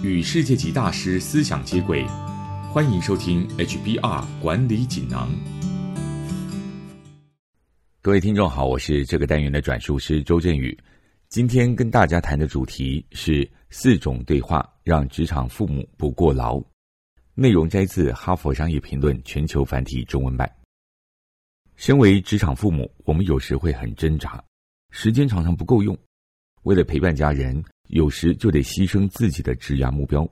与世界级大师思想接轨，欢迎收听 HBR 管理锦囊。各位听众好，我是这个单元的转述师周振宇。今天跟大家谈的主题是四种对话让职场父母不过劳。内容摘自《哈佛商业评论》全球繁体中文版。身为职场父母，我们有时会很挣扎，时间常常不够用。为了陪伴家人，有时就得牺牲自己的职涯目标。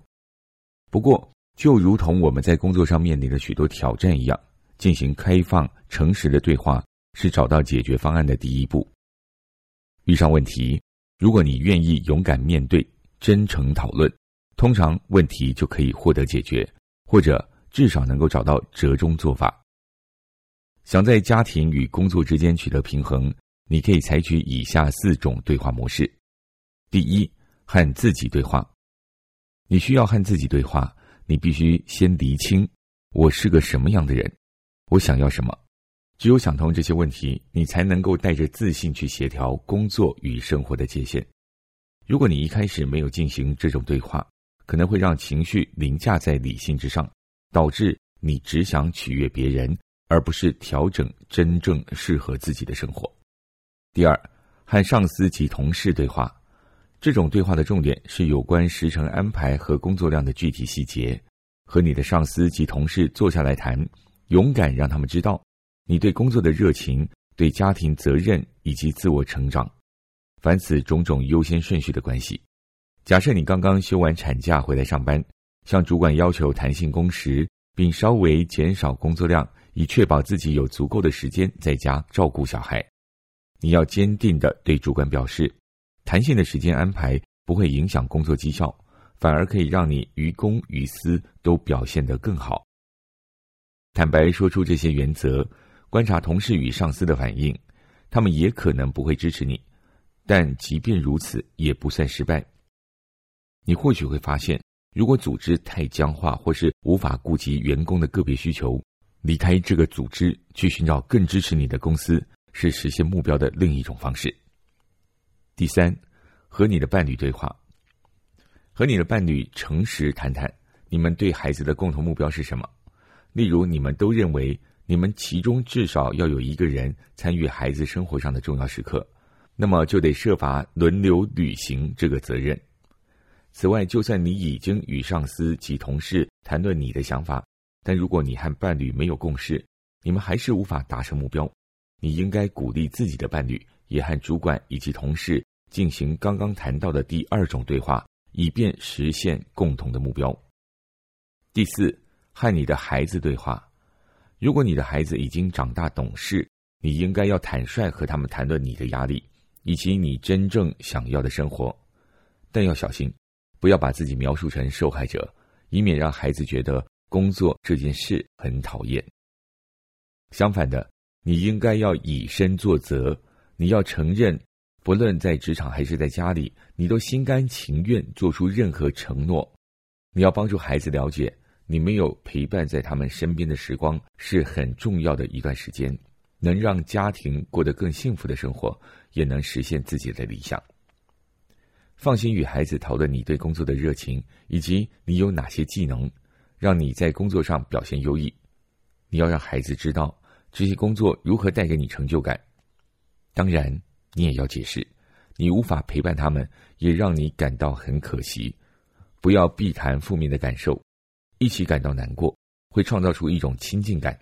不过，就如同我们在工作上面临的许多挑战一样，进行开放、诚实的对话是找到解决方案的第一步。遇上问题，如果你愿意勇敢面对、真诚讨论，通常问题就可以获得解决，或者至少能够找到折中做法。想在家庭与工作之间取得平衡，你可以采取以下四种对话模式：第一，和自己对话。你需要和自己对话，你必须先厘清我是个什么样的人，我想要什么。只有想通这些问题，你才能够带着自信去协调工作与生活的界限。如果你一开始没有进行这种对话，可能会让情绪凌驾在理性之上，导致你只想取悦别人。而不是调整真正适合自己的生活。第二，和上司及同事对话，这种对话的重点是有关时程安排和工作量的具体细节。和你的上司及同事坐下来谈，勇敢让他们知道你对工作的热情、对家庭责任以及自我成长，凡此种种优先顺序的关系。假设你刚刚休完产假回来上班，向主管要求弹性工时，并稍微减少工作量。以确保自己有足够的时间在家照顾小孩，你要坚定的对主管表示，弹性的时间安排不会影响工作绩效，反而可以让你于公于私都表现得更好。坦白说出这些原则，观察同事与上司的反应，他们也可能不会支持你，但即便如此也不算失败。你或许会发现，如果组织太僵化，或是无法顾及员工的个别需求。离开这个组织，去寻找更支持你的公司，是实现目标的另一种方式。第三，和你的伴侣对话，和你的伴侣诚实谈谈，你们对孩子的共同目标是什么？例如，你们都认为你们其中至少要有一个人参与孩子生活上的重要时刻，那么就得设法轮流履行这个责任。此外，就算你已经与上司及同事谈论你的想法。但如果你和伴侣没有共识，你们还是无法达成目标，你应该鼓励自己的伴侣，也和主管以及同事进行刚刚谈到的第二种对话，以便实现共同的目标。第四，和你的孩子对话。如果你的孩子已经长大懂事，你应该要坦率和他们谈论你的压力，以及你真正想要的生活。但要小心，不要把自己描述成受害者，以免让孩子觉得。工作这件事很讨厌。相反的，你应该要以身作则。你要承认，不论在职场还是在家里，你都心甘情愿做出任何承诺。你要帮助孩子了解，你没有陪伴在他们身边的时光是很重要的一段时间，能让家庭过得更幸福的生活，也能实现自己的理想。放心与孩子讨论你对工作的热情，以及你有哪些技能。让你在工作上表现优异，你要让孩子知道这些工作如何带给你成就感。当然，你也要解释，你无法陪伴他们，也让你感到很可惜。不要避谈负面的感受，一起感到难过，会创造出一种亲近感。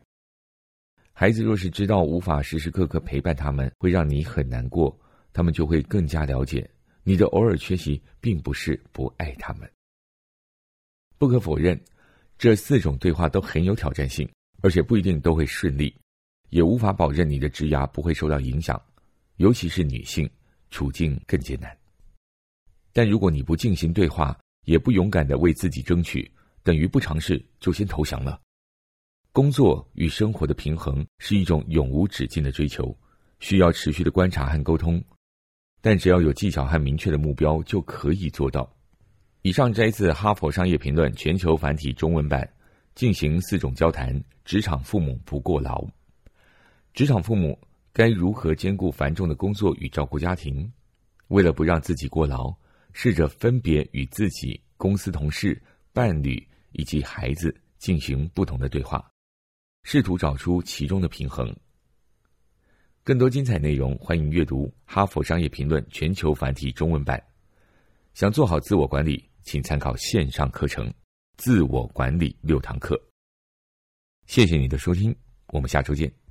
孩子若是知道无法时时刻刻陪伴他们，会让你很难过，他们就会更加了解你的偶尔缺席，并不是不爱他们。不可否认。这四种对话都很有挑战性，而且不一定都会顺利，也无法保证你的职涯不会受到影响。尤其是女性，处境更艰难。但如果你不进行对话，也不勇敢的为自己争取，等于不尝试就先投降了。工作与生活的平衡是一种永无止境的追求，需要持续的观察和沟通。但只要有技巧和明确的目标，就可以做到。以上摘自《哈佛商业评论》全球繁体中文版。进行四种交谈，职场父母不过劳。职场父母该如何兼顾繁重的工作与照顾家庭？为了不让自己过劳，试着分别与自己、公司同事、伴侣以及孩子进行不同的对话，试图找出其中的平衡。更多精彩内容，欢迎阅读《哈佛商业评论》全球繁体中文版。想做好自我管理，请参考线上课程《自我管理六堂课》。谢谢你的收听，我们下周见。